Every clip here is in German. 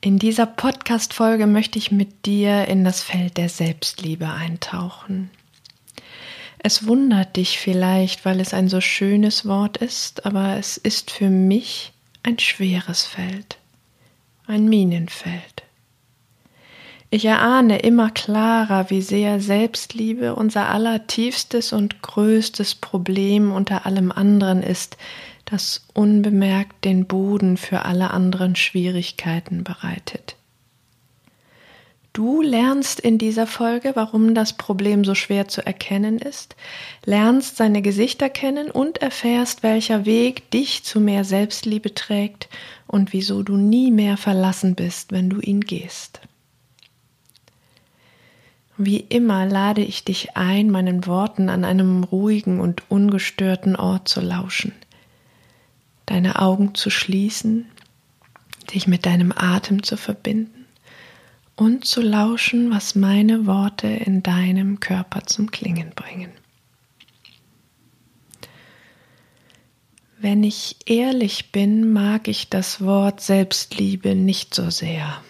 In dieser Podcast-Folge möchte ich mit dir in das Feld der Selbstliebe eintauchen. Es wundert dich vielleicht, weil es ein so schönes Wort ist, aber es ist für mich ein schweres Feld, ein Minenfeld. Ich erahne immer klarer, wie sehr Selbstliebe unser allertiefstes und größtes Problem unter allem anderen ist, das unbemerkt den Boden für alle anderen Schwierigkeiten bereitet. Du lernst in dieser Folge, warum das Problem so schwer zu erkennen ist, lernst seine Gesichter kennen und erfährst, welcher Weg dich zu mehr Selbstliebe trägt und wieso du nie mehr verlassen bist, wenn du ihn gehst. Wie immer lade ich dich ein, meinen Worten an einem ruhigen und ungestörten Ort zu lauschen – deine Augen zu schließen, dich mit deinem Atem zu verbinden und zu lauschen, was meine Worte in deinem Körper zum Klingen bringen. Wenn ich ehrlich bin, mag ich das Wort Selbstliebe nicht so sehr.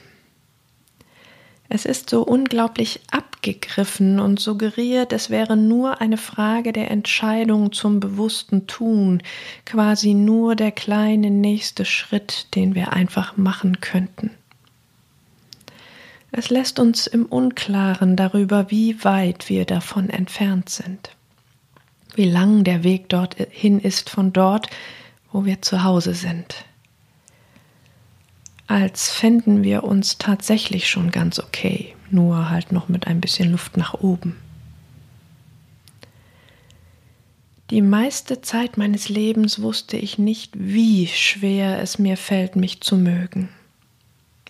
Es ist so unglaublich abgegriffen und suggeriert, es wäre nur eine Frage der Entscheidung zum bewussten Tun, quasi nur der kleine nächste Schritt, den wir einfach machen könnten. Es lässt uns im Unklaren darüber, wie weit wir davon entfernt sind, wie lang der Weg dorthin ist von dort, wo wir zu Hause sind als fänden wir uns tatsächlich schon ganz okay, nur halt noch mit ein bisschen Luft nach oben. Die meiste Zeit meines Lebens wusste ich nicht, wie schwer es mir fällt, mich zu mögen.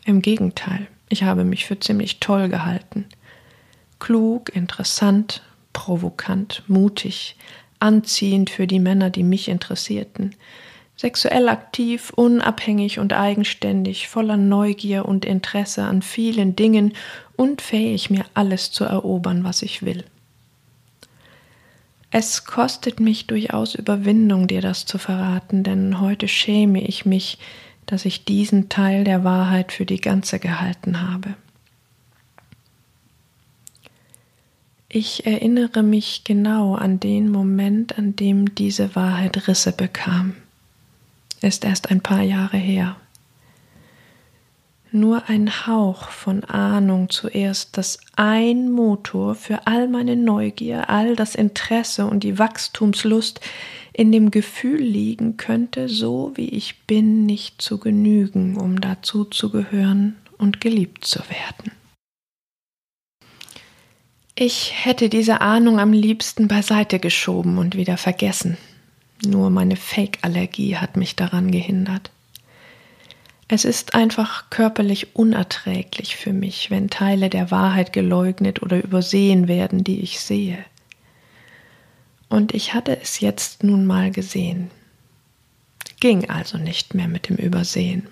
Im Gegenteil, ich habe mich für ziemlich toll gehalten. Klug, interessant, provokant, mutig, anziehend für die Männer, die mich interessierten, Sexuell aktiv, unabhängig und eigenständig, voller Neugier und Interesse an vielen Dingen und fähig, mir alles zu erobern, was ich will. Es kostet mich durchaus Überwindung, dir das zu verraten, denn heute schäme ich mich, dass ich diesen Teil der Wahrheit für die ganze gehalten habe. Ich erinnere mich genau an den Moment, an dem diese Wahrheit Risse bekam ist erst ein paar Jahre her. Nur ein Hauch von Ahnung zuerst, dass ein Motor für all meine Neugier, all das Interesse und die Wachstumslust in dem Gefühl liegen könnte, so wie ich bin, nicht zu genügen, um dazu zu gehören und geliebt zu werden. Ich hätte diese Ahnung am liebsten beiseite geschoben und wieder vergessen. Nur meine Fake-Allergie hat mich daran gehindert. Es ist einfach körperlich unerträglich für mich, wenn Teile der Wahrheit geleugnet oder übersehen werden, die ich sehe. Und ich hatte es jetzt nun mal gesehen. Ging also nicht mehr mit dem Übersehen.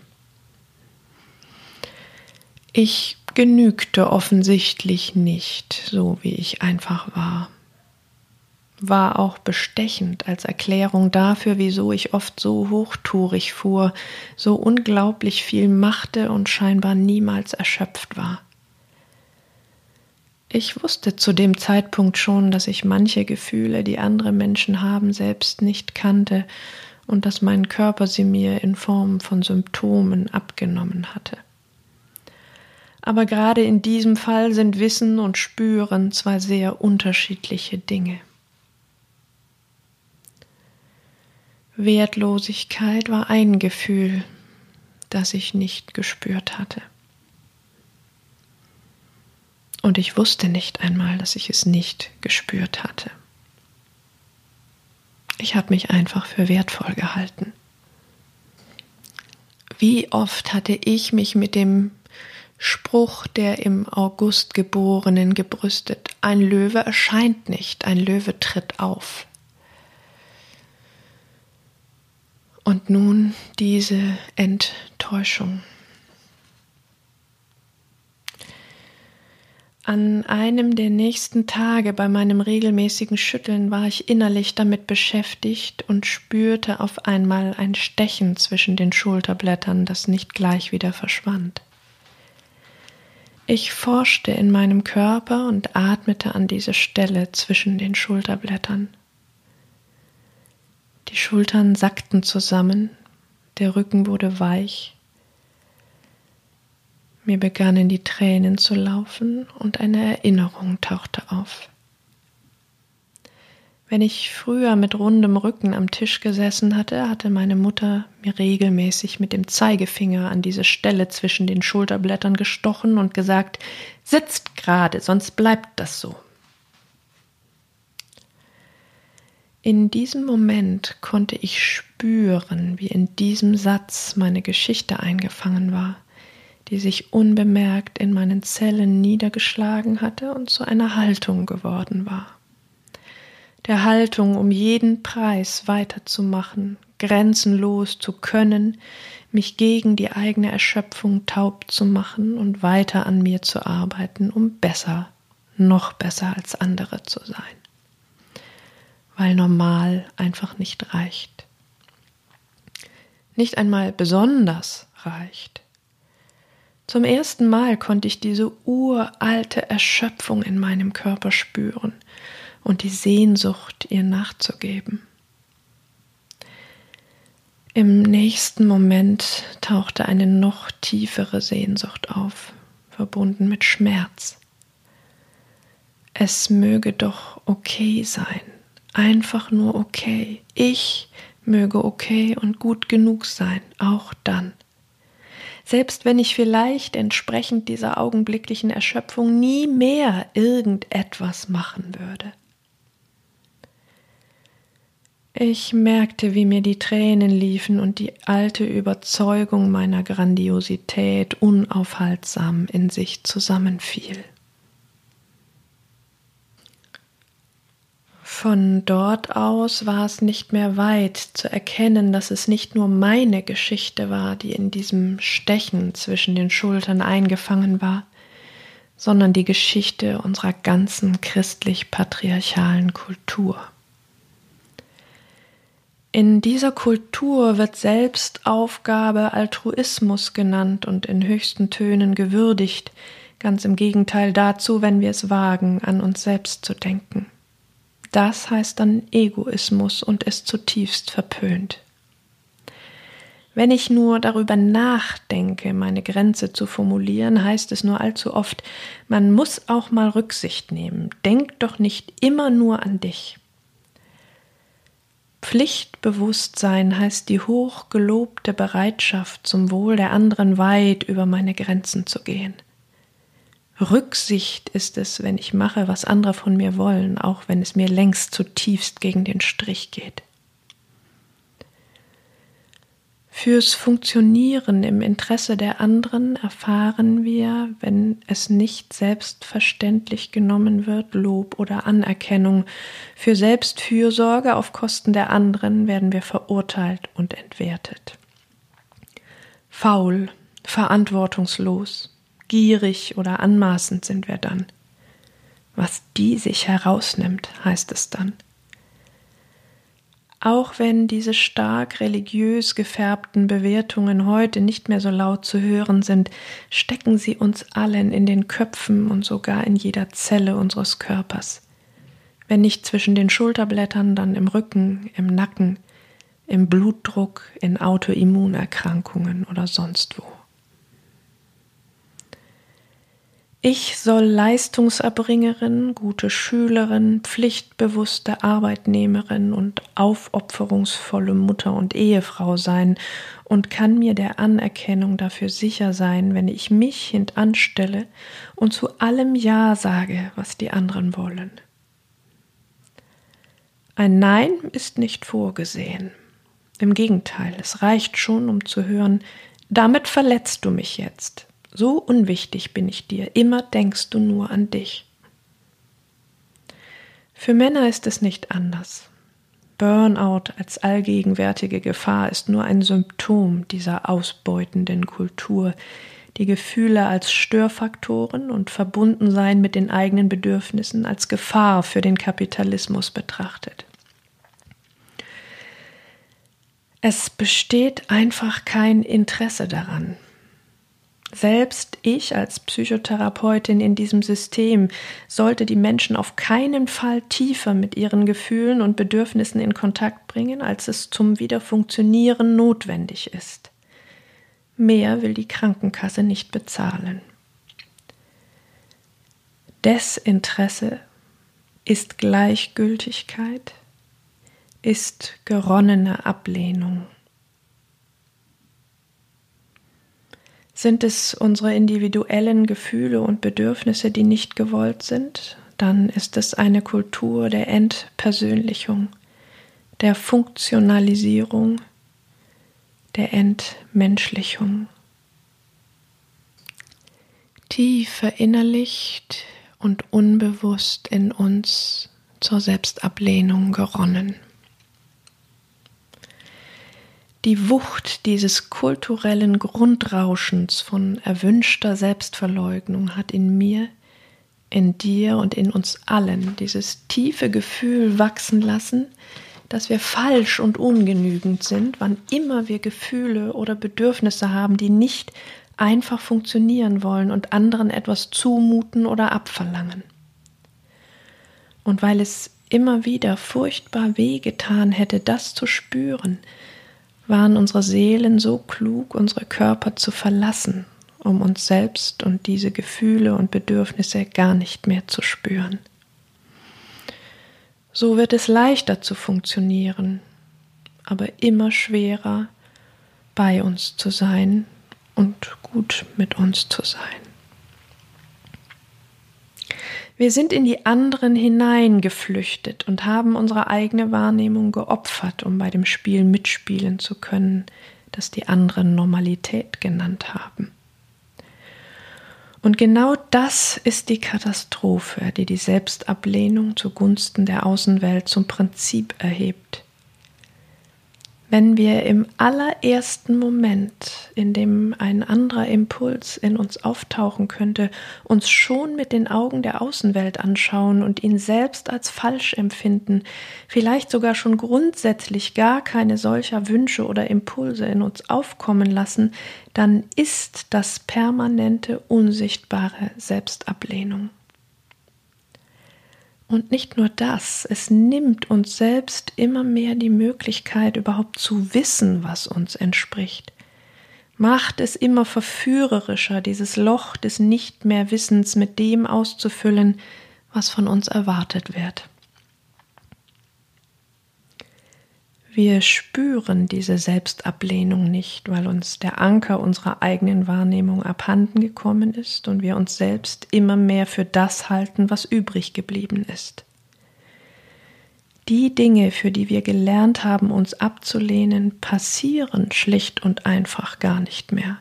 Ich genügte offensichtlich nicht, so wie ich einfach war war auch bestechend als Erklärung dafür, wieso ich oft so hochtourig fuhr, so unglaublich viel machte und scheinbar niemals erschöpft war. Ich wusste zu dem Zeitpunkt schon, dass ich manche Gefühle, die andere Menschen haben, selbst nicht kannte und dass mein Körper sie mir in Form von Symptomen abgenommen hatte. Aber gerade in diesem Fall sind Wissen und Spüren zwei sehr unterschiedliche Dinge. Wertlosigkeit war ein Gefühl, das ich nicht gespürt hatte. Und ich wusste nicht einmal, dass ich es nicht gespürt hatte. Ich habe mich einfach für wertvoll gehalten. Wie oft hatte ich mich mit dem Spruch der im August Geborenen gebrüstet, ein Löwe erscheint nicht, ein Löwe tritt auf. Und nun diese Enttäuschung. An einem der nächsten Tage bei meinem regelmäßigen Schütteln war ich innerlich damit beschäftigt und spürte auf einmal ein Stechen zwischen den Schulterblättern, das nicht gleich wieder verschwand. Ich forschte in meinem Körper und atmete an diese Stelle zwischen den Schulterblättern. Die Schultern sackten zusammen, der Rücken wurde weich, mir begannen die Tränen zu laufen und eine Erinnerung tauchte auf. Wenn ich früher mit rundem Rücken am Tisch gesessen hatte, hatte meine Mutter mir regelmäßig mit dem Zeigefinger an diese Stelle zwischen den Schulterblättern gestochen und gesagt, sitzt gerade, sonst bleibt das so. In diesem Moment konnte ich spüren, wie in diesem Satz meine Geschichte eingefangen war die sich unbemerkt in meinen Zellen niedergeschlagen hatte und zu einer Haltung geworden war. Der Haltung, um jeden Preis weiterzumachen, grenzenlos zu können, mich gegen die eigene Erschöpfung taub zu machen und weiter an mir zu arbeiten, um besser, noch besser als andere zu sein. Weil normal einfach nicht reicht. Nicht einmal besonders reicht. Zum ersten Mal konnte ich diese uralte Erschöpfung in meinem Körper spüren und die Sehnsucht, ihr nachzugeben. Im nächsten Moment tauchte eine noch tiefere Sehnsucht auf, verbunden mit Schmerz. Es möge doch okay sein, einfach nur okay. Ich möge okay und gut genug sein, auch dann selbst wenn ich vielleicht entsprechend dieser augenblicklichen Erschöpfung nie mehr irgendetwas machen würde. Ich merkte, wie mir die Tränen liefen und die alte Überzeugung meiner Grandiosität unaufhaltsam in sich zusammenfiel. Von dort aus war es nicht mehr weit zu erkennen, dass es nicht nur meine Geschichte war, die in diesem Stechen zwischen den Schultern eingefangen war, sondern die Geschichte unserer ganzen christlich-patriarchalen Kultur. In dieser Kultur wird Selbstaufgabe Altruismus genannt und in höchsten Tönen gewürdigt, ganz im Gegenteil dazu, wenn wir es wagen, an uns selbst zu denken. Das heißt dann Egoismus und ist zutiefst verpönt. Wenn ich nur darüber nachdenke, meine Grenze zu formulieren, heißt es nur allzu oft, man muss auch mal Rücksicht nehmen. Denk doch nicht immer nur an dich. Pflichtbewusstsein heißt die hochgelobte Bereitschaft, zum Wohl der anderen weit über meine Grenzen zu gehen. Rücksicht ist es, wenn ich mache, was andere von mir wollen, auch wenn es mir längst zutiefst gegen den Strich geht. Fürs Funktionieren im Interesse der anderen erfahren wir, wenn es nicht selbstverständlich genommen wird, Lob oder Anerkennung. Für Selbstfürsorge auf Kosten der anderen werden wir verurteilt und entwertet. Faul, verantwortungslos, gierig oder anmaßend sind wir dann. Was die sich herausnimmt, heißt es dann. Auch wenn diese stark religiös gefärbten Bewertungen heute nicht mehr so laut zu hören sind, stecken sie uns allen in den Köpfen und sogar in jeder Zelle unseres Körpers. Wenn nicht zwischen den Schulterblättern, dann im Rücken, im Nacken, im Blutdruck, in Autoimmunerkrankungen oder sonst wo. Ich soll Leistungserbringerin, gute Schülerin, pflichtbewusste Arbeitnehmerin und aufopferungsvolle Mutter und Ehefrau sein und kann mir der Anerkennung dafür sicher sein, wenn ich mich hintanstelle und zu allem Ja sage, was die anderen wollen. Ein Nein ist nicht vorgesehen. Im Gegenteil, es reicht schon, um zu hören, damit verletzt du mich jetzt So unwichtig bin ich dir, immer denkst du nur an dich. Für Männer ist es nicht anders. Burnout als allgegenwärtige Gefahr ist nur ein Symptom dieser ausbeutenden Kultur, die Gefühle als Störfaktoren und Verbundensein mit den eigenen Bedürfnissen als Gefahr für den Kapitalismus betrachtet. Es besteht einfach kein Interesse daran, selbst ich als Psychotherapeutin in diesem System sollte die Menschen auf keinen Fall tiefer mit ihren Gefühlen und Bedürfnissen in Kontakt bringen, als es zum Wiederfunktionieren notwendig ist. Mehr will die Krankenkasse nicht bezahlen. Desinteresse ist Gleichgültigkeit, ist geronnene Ablehnung. Sind es unsere individuellen Gefühle und Bedürfnisse, die nicht gewollt sind? Dann ist es eine Kultur der Entpersönlichung, der Funktionalisierung, der Entmenschlichung. Tief verinnerlicht und unbewusst in uns zur Selbstablehnung geronnen. Die Wucht dieses kulturellen Grundrauschens von erwünschter Selbstverleugnung hat in mir, in dir und in uns allen dieses tiefe Gefühl wachsen lassen, dass wir falsch und ungenügend sind, wann immer wir Gefühle oder Bedürfnisse haben, die nicht einfach funktionieren wollen und anderen etwas zumuten oder abverlangen. Und weil es immer wieder furchtbar wehgetan hätte, das zu spüren, waren unsere Seelen so klug, unsere Körper zu verlassen, um uns selbst und diese Gefühle und Bedürfnisse gar nicht mehr zu spüren. So wird es leichter zu funktionieren, aber immer schwerer bei uns zu sein und gut mit uns zu sein. Wir sind in die anderen hineingeflüchtet und haben unsere eigene Wahrnehmung geopfert, um bei dem Spiel mitspielen zu können, das die anderen Normalität genannt haben. Und genau das ist die Katastrophe, die die Selbstablehnung zugunsten der Außenwelt zum Prinzip erhebt wenn wir im allerersten Moment, in dem ein anderer Impuls in uns auftauchen könnte, uns schon mit den Augen der Außenwelt anschauen und ihn selbst als falsch empfinden, vielleicht sogar schon grundsätzlich gar keine solcher Wünsche oder Impulse in uns aufkommen lassen, dann ist das permanente unsichtbare Selbstablehnung. Und nicht nur das, es nimmt uns selbst immer mehr die Möglichkeit, überhaupt zu wissen, was uns entspricht. Macht es immer verführerischer, dieses Loch des Nicht mehr Wissens mit dem auszufüllen, was von uns erwartet wird. Wir spüren diese Selbstablehnung nicht, weil uns der Anker unserer eigenen Wahrnehmung abhanden gekommen ist und wir uns selbst immer mehr für das halten, was übrig geblieben ist. Die Dinge, für die wir gelernt haben, uns abzulehnen, passieren schlicht und einfach gar nicht mehr.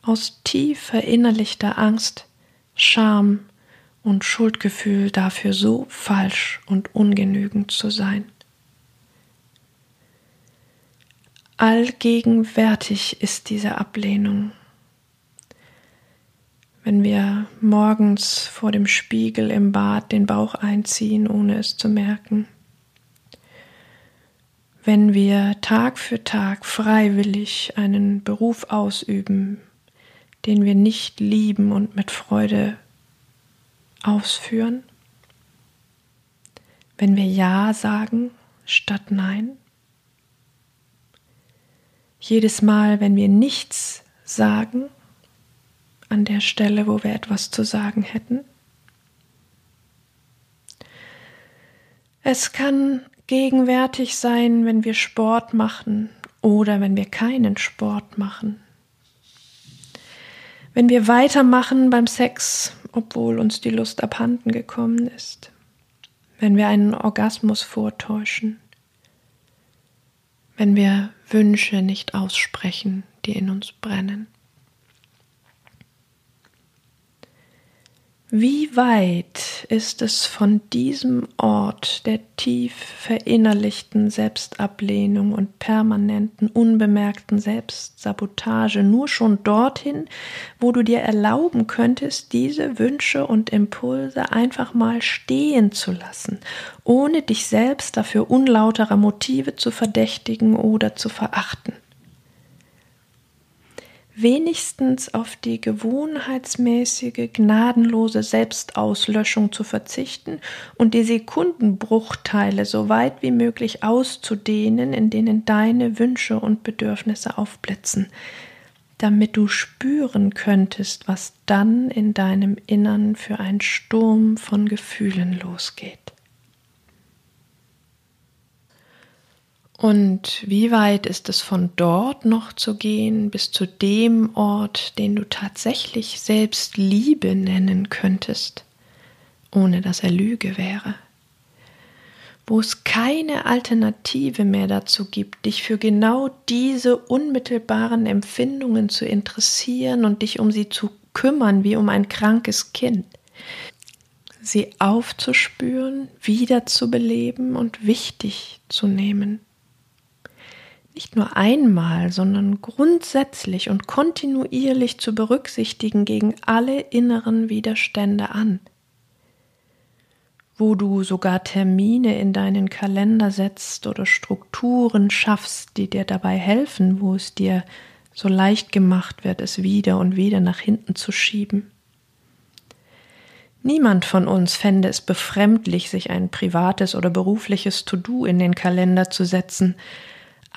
Aus tief verinnerlichter Angst, Scham und Schuldgefühl dafür so falsch und ungenügend zu sein. Allgegenwärtig ist diese Ablehnung. Wenn wir morgens vor dem Spiegel im Bad den Bauch einziehen, ohne es zu merken. Wenn wir Tag für Tag freiwillig einen Beruf ausüben, den wir nicht lieben und mit Freude ausführen. Wenn wir Ja sagen statt Nein jedes Mal, wenn wir nichts sagen, an der Stelle, wo wir etwas zu sagen hätten. Es kann gegenwärtig sein, wenn wir Sport machen oder wenn wir keinen Sport machen. Wenn wir weitermachen beim Sex, obwohl uns die Lust abhanden gekommen ist. Wenn wir einen Orgasmus vortäuschen wenn wir Wünsche nicht aussprechen, die in uns brennen. Wie weit ist es von diesem Ort der tief verinnerlichten Selbstablehnung und permanenten unbemerkten Selbstsabotage nur schon dorthin, wo du dir erlauben könntest, diese Wünsche und Impulse einfach mal stehen zu lassen, ohne dich selbst dafür unlauterer Motive zu verdächtigen oder zu verachten? Wenigstens auf die gewohnheitsmäßige, gnadenlose Selbstauslöschung zu verzichten und die Sekundenbruchteile so weit wie möglich auszudehnen, in denen deine Wünsche und Bedürfnisse aufblitzen, damit du spüren könntest, was dann in deinem Innern für ein Sturm von Gefühlen losgeht. Und wie weit ist es von dort noch zu gehen bis zu dem Ort, den du tatsächlich selbst Liebe nennen könntest, ohne dass er Lüge wäre? Wo es keine Alternative mehr dazu gibt, dich für genau diese unmittelbaren Empfindungen zu interessieren und dich um sie zu kümmern wie um ein krankes Kind sie aufzuspüren, wiederzubeleben und wichtig zu nehmen nicht nur einmal, sondern grundsätzlich und kontinuierlich zu berücksichtigen gegen alle inneren Widerstände an. Wo du sogar Termine in deinen Kalender setzt oder Strukturen schaffst, die dir dabei helfen, wo es dir so leicht gemacht wird, es wieder und wieder nach hinten zu schieben. Niemand von uns fände es befremdlich, sich ein privates oder berufliches To-Do in den Kalender zu setzen,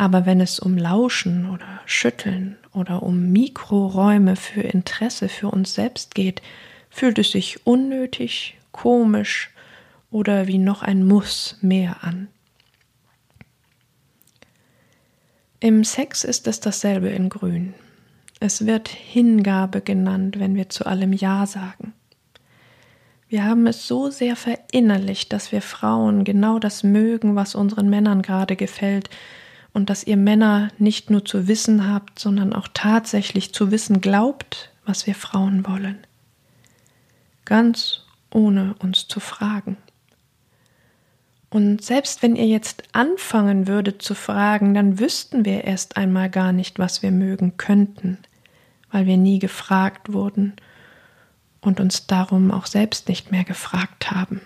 aber wenn es um Lauschen oder Schütteln oder um Mikroräume für Interesse für uns selbst geht, fühlt es sich unnötig, komisch oder wie noch ein Muss mehr an. Im Sex ist es dasselbe in Grün. Es wird Hingabe genannt, wenn wir zu allem Ja sagen. Wir haben es so sehr verinnerlicht, dass wir Frauen genau das mögen, was unseren Männern gerade gefällt, und dass ihr Männer nicht nur zu wissen habt, sondern auch tatsächlich zu wissen glaubt, was wir Frauen wollen. Ganz ohne uns zu fragen. Und selbst wenn ihr jetzt anfangen würdet zu fragen, dann wüssten wir erst einmal gar nicht, was wir mögen könnten, weil wir nie gefragt wurden und uns darum auch selbst nicht mehr gefragt haben.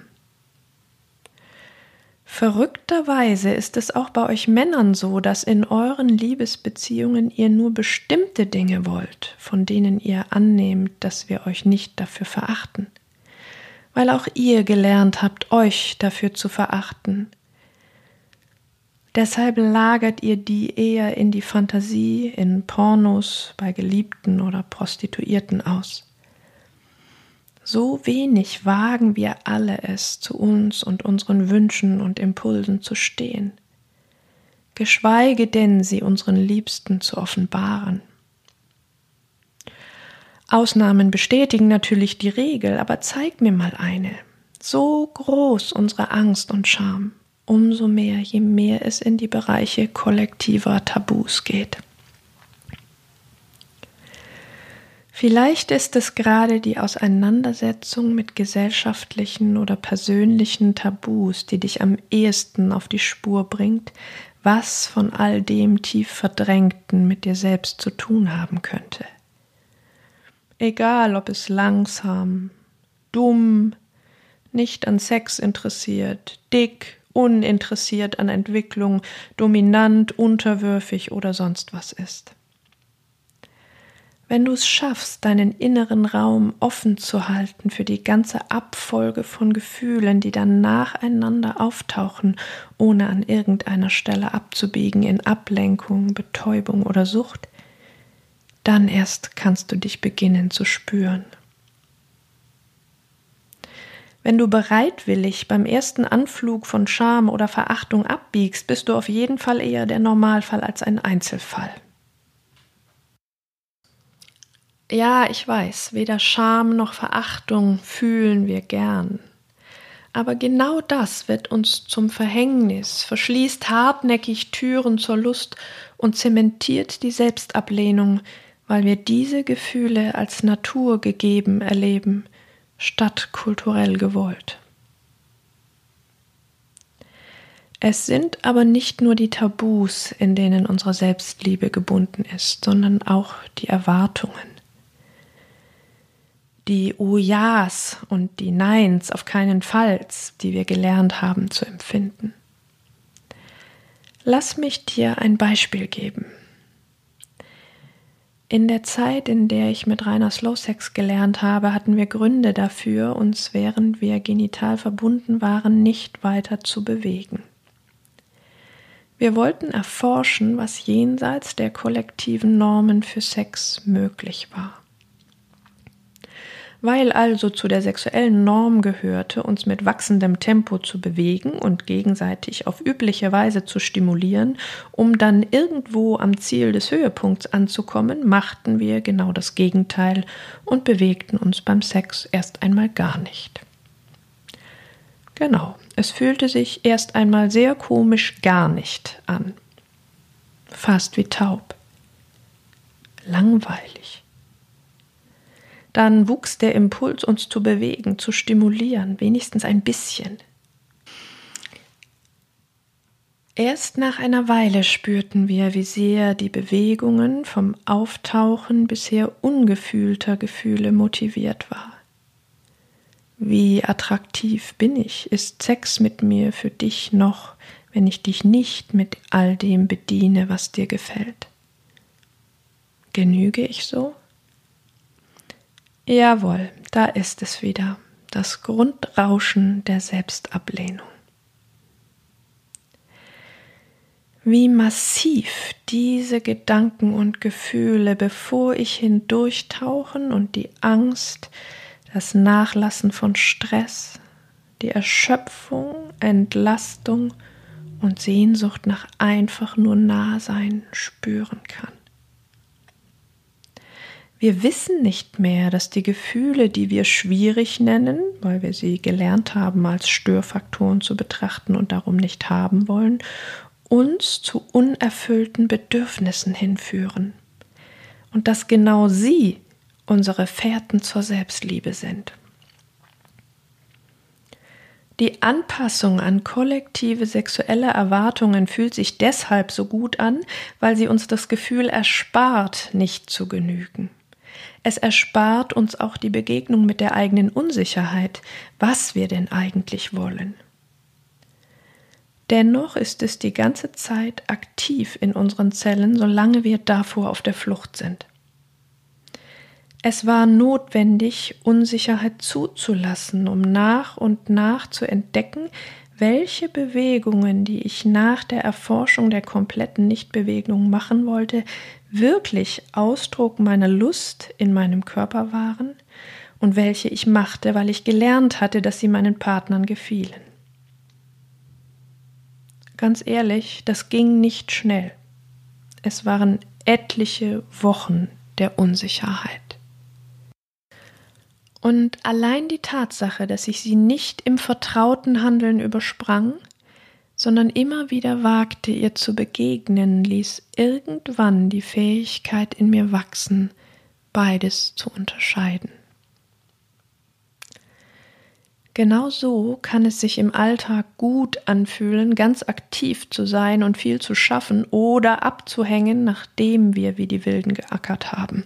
Verrückterweise ist es auch bei euch Männern so, dass in euren Liebesbeziehungen ihr nur bestimmte Dinge wollt, von denen ihr annehmt, dass wir euch nicht dafür verachten, weil auch ihr gelernt habt, euch dafür zu verachten. Deshalb lagert ihr die eher in die Fantasie, in Pornos, bei Geliebten oder Prostituierten aus. So wenig wagen wir alle es, zu uns und unseren Wünschen und Impulsen zu stehen, geschweige denn sie unseren Liebsten zu offenbaren. Ausnahmen bestätigen natürlich die Regel, aber zeig mir mal eine. So groß unsere Angst und Scham, umso mehr, je mehr es in die Bereiche kollektiver Tabus geht. Vielleicht ist es gerade die Auseinandersetzung mit gesellschaftlichen oder persönlichen Tabus, die dich am ehesten auf die Spur bringt, was von all dem tief Verdrängten mit dir selbst zu tun haben könnte. Egal, ob es langsam, dumm, nicht an Sex interessiert, dick, uninteressiert an Entwicklung, dominant, unterwürfig oder sonst was ist. Wenn du es schaffst, deinen inneren Raum offen zu halten für die ganze Abfolge von Gefühlen, die dann nacheinander auftauchen, ohne an irgendeiner Stelle abzubiegen in Ablenkung, Betäubung oder Sucht, dann erst kannst du dich beginnen zu spüren. Wenn du bereitwillig beim ersten Anflug von Scham oder Verachtung abbiegst, bist du auf jeden Fall eher der Normalfall als ein Einzelfall. Ja, ich weiß, weder Scham noch Verachtung fühlen wir gern. Aber genau das wird uns zum Verhängnis, verschließt hartnäckig Türen zur Lust und zementiert die Selbstablehnung, weil wir diese Gefühle als Natur gegeben erleben, statt kulturell gewollt. Es sind aber nicht nur die Tabus, in denen unsere Selbstliebe gebunden ist, sondern auch die Erwartungen. Die Oh-Ja's und die Neins auf keinen Falls, die wir gelernt haben zu empfinden. Lass mich dir ein Beispiel geben. In der Zeit, in der ich mit Rainer Slowsex gelernt habe, hatten wir Gründe dafür, uns während wir genital verbunden waren, nicht weiter zu bewegen. Wir wollten erforschen, was jenseits der kollektiven Normen für Sex möglich war. Weil also zu der sexuellen Norm gehörte, uns mit wachsendem Tempo zu bewegen und gegenseitig auf übliche Weise zu stimulieren, um dann irgendwo am Ziel des Höhepunkts anzukommen, machten wir genau das Gegenteil und bewegten uns beim Sex erst einmal gar nicht. Genau, es fühlte sich erst einmal sehr komisch gar nicht an. Fast wie taub. Langweilig. Dann wuchs der Impuls, uns zu bewegen, zu stimulieren, wenigstens ein bisschen. Erst nach einer Weile spürten wir, wie sehr die Bewegungen vom Auftauchen bisher ungefühlter Gefühle motiviert war. Wie attraktiv bin ich? Ist Sex mit mir für dich noch, wenn ich dich nicht mit all dem bediene, was dir gefällt? Genüge ich so? Jawohl, da ist es wieder, das Grundrauschen der Selbstablehnung. Wie massiv diese Gedanken und Gefühle, bevor ich hindurchtauchen und die Angst, das Nachlassen von Stress, die Erschöpfung, Entlastung und Sehnsucht nach einfach nur Nahsein spüren kann. Wir wissen nicht mehr, dass die Gefühle, die wir schwierig nennen, weil wir sie gelernt haben als Störfaktoren zu betrachten und darum nicht haben wollen, uns zu unerfüllten Bedürfnissen hinführen. Und dass genau sie unsere Fährten zur Selbstliebe sind. Die Anpassung an kollektive sexuelle Erwartungen fühlt sich deshalb so gut an, weil sie uns das Gefühl erspart, nicht zu genügen. Es erspart uns auch die Begegnung mit der eigenen Unsicherheit, was wir denn eigentlich wollen. Dennoch ist es die ganze Zeit aktiv in unseren Zellen, solange wir davor auf der Flucht sind. Es war notwendig, Unsicherheit zuzulassen, um nach und nach zu entdecken, welche Bewegungen, die ich nach der Erforschung der kompletten Nichtbewegung machen wollte, wirklich Ausdruck meiner Lust in meinem Körper waren und welche ich machte, weil ich gelernt hatte, dass sie meinen Partnern gefielen. Ganz ehrlich, das ging nicht schnell. Es waren etliche Wochen der Unsicherheit. Und allein die Tatsache, dass ich sie nicht im vertrauten Handeln übersprang, sondern immer wieder wagte, ihr zu begegnen, ließ irgendwann die Fähigkeit in mir wachsen, beides zu unterscheiden. Genau so kann es sich im Alltag gut anfühlen, ganz aktiv zu sein und viel zu schaffen oder abzuhängen, nachdem wir wie die Wilden geackert haben.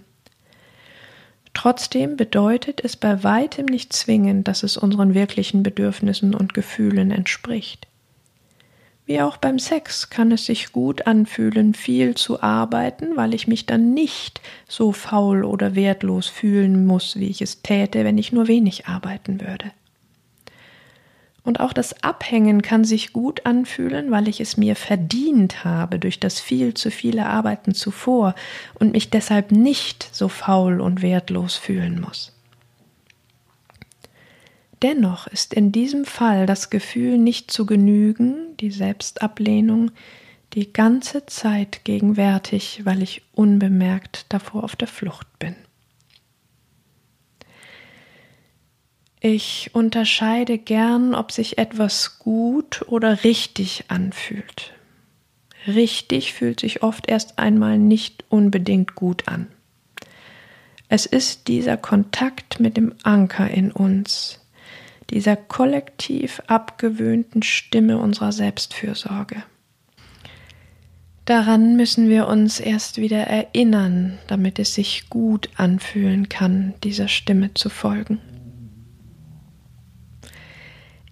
Trotzdem bedeutet es bei weitem nicht zwingend, dass es unseren wirklichen Bedürfnissen und Gefühlen entspricht. Wie auch beim Sex kann es sich gut anfühlen, viel zu arbeiten, weil ich mich dann nicht so faul oder wertlos fühlen muss, wie ich es täte, wenn ich nur wenig arbeiten würde. Und auch das Abhängen kann sich gut anfühlen, weil ich es mir verdient habe durch das viel zu viele Arbeiten zuvor und mich deshalb nicht so faul und wertlos fühlen muss. Dennoch ist in diesem Fall das Gefühl nicht zu genügen, die Selbstablehnung, die ganze Zeit gegenwärtig, weil ich unbemerkt davor auf der Flucht bin. Ich unterscheide gern, ob sich etwas gut oder richtig anfühlt. Richtig fühlt sich oft erst einmal nicht unbedingt gut an. Es ist dieser Kontakt mit dem Anker in uns, dieser kollektiv abgewöhnten Stimme unserer Selbstfürsorge. Daran müssen wir uns erst wieder erinnern, damit es sich gut anfühlen kann, dieser Stimme zu folgen.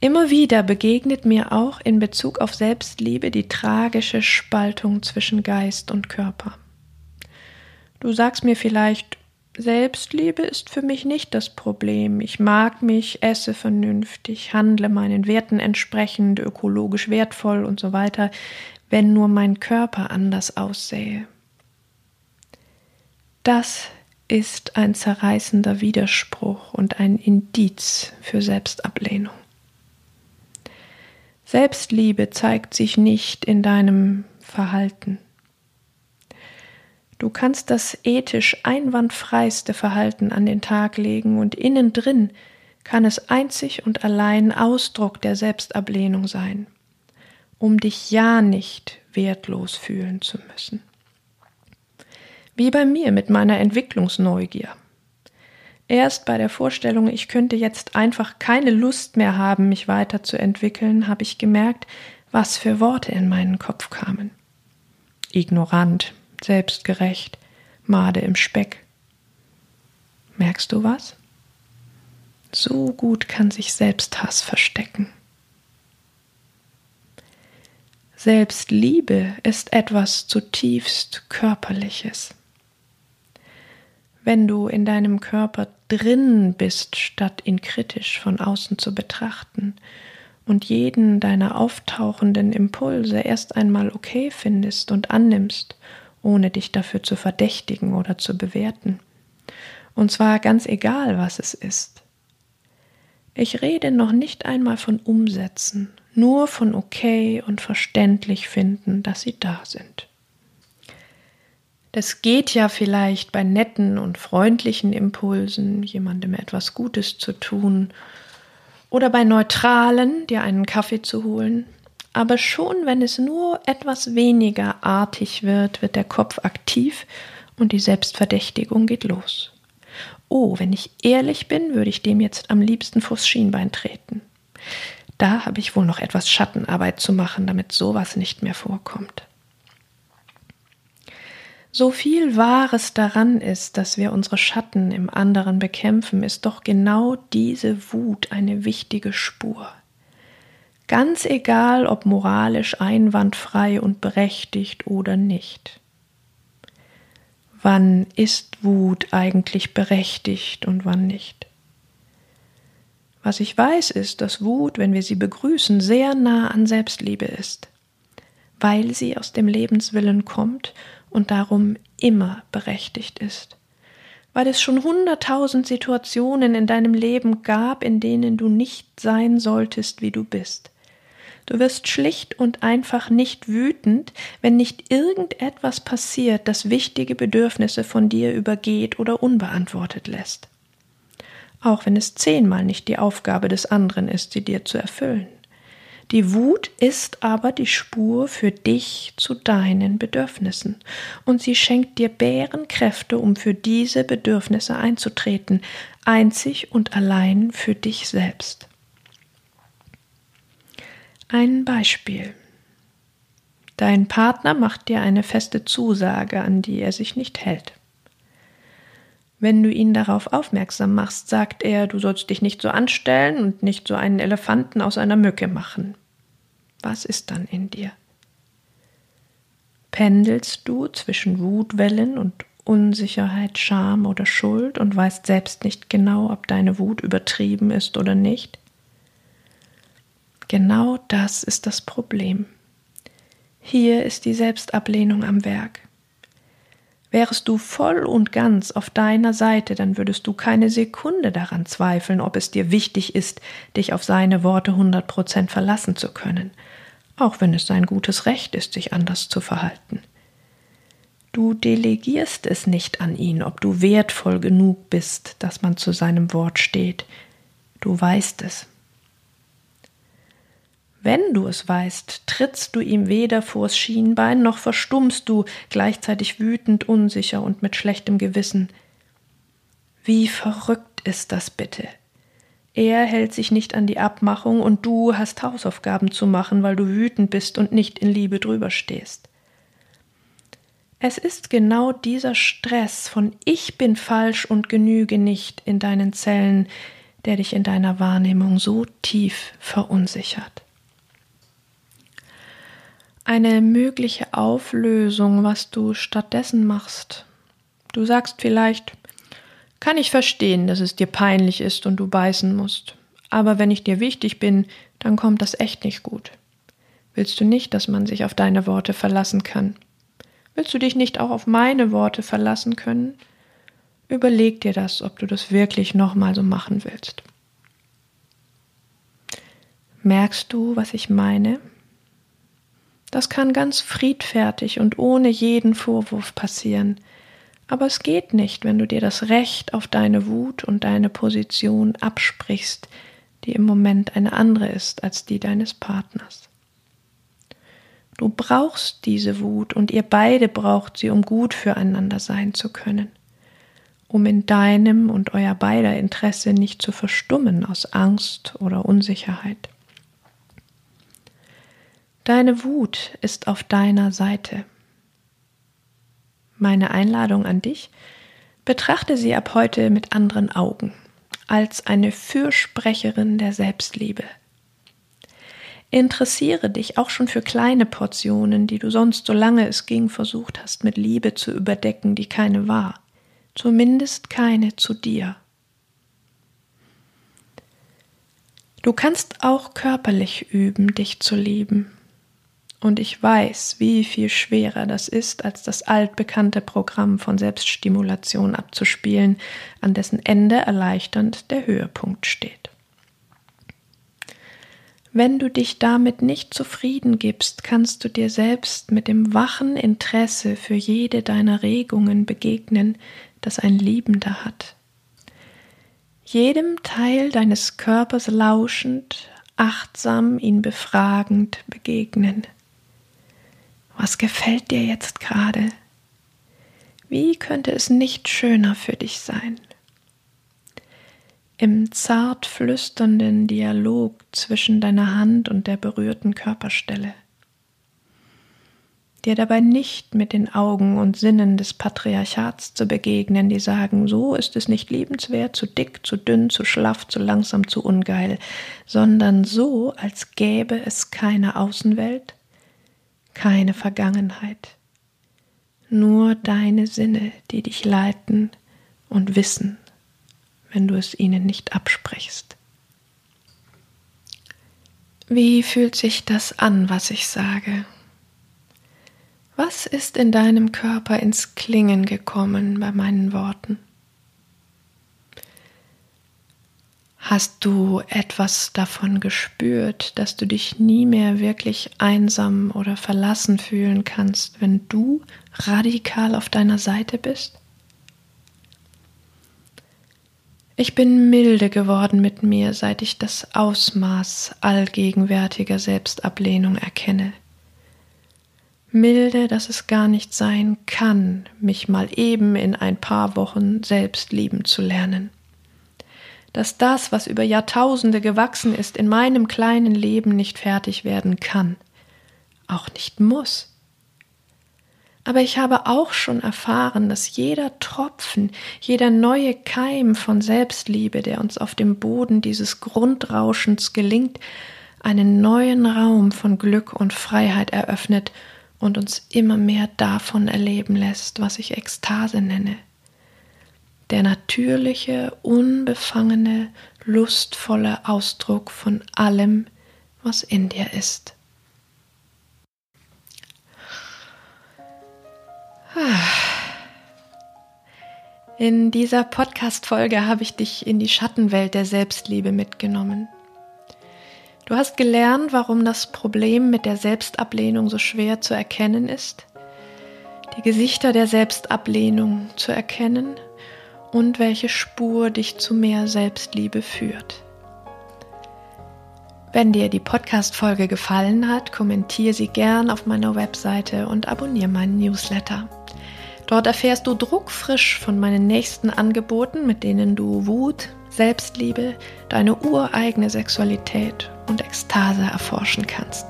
Immer wieder begegnet mir auch in Bezug auf Selbstliebe die tragische Spaltung zwischen Geist und Körper. Du sagst mir vielleicht, Selbstliebe ist für mich nicht das Problem. Ich mag mich, esse vernünftig, handle meinen Werten entsprechend, ökologisch wertvoll und so weiter, wenn nur mein Körper anders aussähe. Das ist ein zerreißender Widerspruch und ein Indiz für Selbstablehnung. Selbstliebe zeigt sich nicht in deinem Verhalten. Du kannst das ethisch einwandfreiste Verhalten an den Tag legen und innen drin kann es einzig und allein Ausdruck der Selbstablehnung sein, um dich ja nicht wertlos fühlen zu müssen. Wie bei mir mit meiner Entwicklungsneugier. Erst bei der Vorstellung, ich könnte jetzt einfach keine Lust mehr haben, mich weiterzuentwickeln, habe ich gemerkt, was für Worte in meinen Kopf kamen. Ignorant, selbstgerecht, Made im Speck. Merkst du was? So gut kann sich Selbsthass verstecken. Selbstliebe ist etwas zutiefst Körperliches wenn du in deinem Körper drin bist, statt ihn kritisch von außen zu betrachten und jeden deiner auftauchenden Impulse erst einmal okay findest und annimmst, ohne dich dafür zu verdächtigen oder zu bewerten. Und zwar ganz egal, was es ist. Ich rede noch nicht einmal von Umsetzen, nur von okay und verständlich finden, dass sie da sind. Es geht ja vielleicht bei netten und freundlichen Impulsen, jemandem etwas Gutes zu tun, oder bei neutralen, dir einen Kaffee zu holen. Aber schon wenn es nur etwas weniger artig wird, wird der Kopf aktiv und die Selbstverdächtigung geht los. Oh, wenn ich ehrlich bin, würde ich dem jetzt am liebsten vors Schienbein treten. Da habe ich wohl noch etwas Schattenarbeit zu machen, damit sowas nicht mehr vorkommt. So viel Wahres daran ist, dass wir unsere Schatten im anderen bekämpfen, ist doch genau diese Wut eine wichtige Spur. Ganz egal, ob moralisch einwandfrei und berechtigt oder nicht. Wann ist Wut eigentlich berechtigt und wann nicht? Was ich weiß, ist, dass Wut, wenn wir sie begrüßen, sehr nah an Selbstliebe ist, weil sie aus dem Lebenswillen kommt und darum immer berechtigt ist, weil es schon hunderttausend Situationen in deinem Leben gab, in denen du nicht sein solltest, wie du bist. Du wirst schlicht und einfach nicht wütend, wenn nicht irgendetwas passiert, das wichtige Bedürfnisse von dir übergeht oder unbeantwortet lässt. Auch wenn es zehnmal nicht die Aufgabe des anderen ist, sie dir zu erfüllen. Die Wut ist aber die Spur für dich zu deinen Bedürfnissen und sie schenkt dir Bärenkräfte, um für diese Bedürfnisse einzutreten, einzig und allein für dich selbst. Ein Beispiel. Dein Partner macht dir eine feste Zusage, an die er sich nicht hält. Wenn du ihn darauf aufmerksam machst, sagt er, du sollst dich nicht so anstellen und nicht so einen Elefanten aus einer Mücke machen. Was ist dann in dir? Pendelst du zwischen Wutwellen und Unsicherheit, Scham oder Schuld und weißt selbst nicht genau, ob deine Wut übertrieben ist oder nicht? Genau das ist das Problem. Hier ist die Selbstablehnung am Werk. Wärest du voll und ganz auf deiner Seite, dann würdest du keine Sekunde daran zweifeln, ob es dir wichtig ist, dich auf seine Worte hundert Prozent verlassen zu können, auch wenn es sein gutes Recht ist, sich anders zu verhalten. Du delegierst es nicht an ihn, ob du wertvoll genug bist, dass man zu seinem Wort steht. Du weißt es. Wenn du es weißt, trittst du ihm weder vors Schienbein, noch verstummst du, gleichzeitig wütend, unsicher und mit schlechtem Gewissen. Wie verrückt ist das bitte? Er hält sich nicht an die Abmachung und du hast Hausaufgaben zu machen, weil du wütend bist und nicht in Liebe drüber stehst. Es ist genau dieser Stress von Ich bin falsch und genüge nicht in deinen Zellen, der dich in deiner Wahrnehmung so tief verunsichert. Eine mögliche Auflösung, was du stattdessen machst. Du sagst vielleicht, kann ich verstehen, dass es dir peinlich ist und du beißen musst. Aber wenn ich dir wichtig bin, dann kommt das echt nicht gut. Willst du nicht, dass man sich auf deine Worte verlassen kann? Willst du dich nicht auch auf meine Worte verlassen können? Überleg dir das, ob du das wirklich nochmal so machen willst. Merkst du, was ich meine? Das kann ganz friedfertig und ohne jeden Vorwurf passieren. Aber es geht nicht, wenn du dir das Recht auf deine Wut und deine Position absprichst, die im Moment eine andere ist als die deines Partners. Du brauchst diese Wut und ihr beide braucht sie, um gut füreinander sein zu können, um in deinem und euer beider Interesse nicht zu verstummen aus Angst oder Unsicherheit. Deine Wut ist auf deiner Seite meine Einladung an dich, betrachte sie ab heute mit anderen Augen, als eine Fürsprecherin der Selbstliebe. Interessiere dich auch schon für kleine Portionen, die du sonst, solange es ging, versucht hast, mit Liebe zu überdecken, die keine war, zumindest keine zu dir. Du kannst auch körperlich üben, dich zu lieben. Und ich weiß, wie viel schwerer das ist, als das altbekannte Programm von Selbststimulation abzuspielen, an dessen Ende erleichternd der Höhepunkt steht. Wenn du dich damit nicht zufrieden gibst, kannst du dir selbst mit dem wachen Interesse für jede deiner Regungen begegnen, das ein Liebender hat. Jedem Teil deines Körpers lauschend, achtsam ihn befragend begegnen. Was gefällt dir jetzt gerade? Wie könnte es nicht schöner für dich sein? Im zart flüsternden Dialog zwischen deiner Hand und der berührten Körperstelle. Dir dabei nicht mit den Augen und Sinnen des Patriarchats zu begegnen, die sagen, so ist es nicht liebenswert, zu dick, zu dünn, zu schlaff, zu langsam, zu ungeil, sondern so, als gäbe es keine Außenwelt, keine Vergangenheit, nur deine Sinne, die dich leiten und wissen, wenn du es ihnen nicht absprichst. Wie fühlt sich das an, was ich sage? Was ist in deinem Körper ins Klingen gekommen bei meinen Worten? Hast du etwas davon gespürt, dass du dich nie mehr wirklich einsam oder verlassen fühlen kannst, wenn du radikal auf deiner Seite bist? Ich bin milde geworden mit mir, seit ich das Ausmaß allgegenwärtiger Selbstablehnung erkenne. Milde, dass es gar nicht sein kann, mich mal eben in ein paar Wochen selbst lieben zu lernen dass das, was über Jahrtausende gewachsen ist, in meinem kleinen Leben nicht fertig werden kann, auch nicht muss. Aber ich habe auch schon erfahren, dass jeder Tropfen, jeder neue Keim von Selbstliebe, der uns auf dem Boden dieses Grundrauschens gelingt, einen neuen Raum von Glück und Freiheit eröffnet und uns immer mehr davon erleben lässt, was ich Ekstase nenne natürliche, unbefangene, lustvolle Ausdruck von allem, was in dir ist. In dieser Podcast-Folge habe ich dich in die Schattenwelt der Selbstliebe mitgenommen. Du hast gelernt, warum das Problem mit der Selbstablehnung so schwer zu erkennen ist, die Gesichter der Selbstablehnung zu erkennen und welche Spur dich zu mehr Selbstliebe führt. Wenn dir die Podcast-Folge gefallen hat, kommentiere sie gern auf meiner Webseite und abonniere meinen Newsletter. Dort erfährst du druckfrisch von meinen nächsten Angeboten, mit denen du Wut, Selbstliebe, deine ureigene Sexualität und Ekstase erforschen kannst.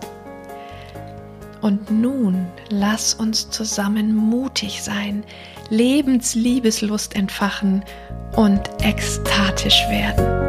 Und nun lass uns zusammen mutig sein, Lebensliebeslust entfachen und ekstatisch werden.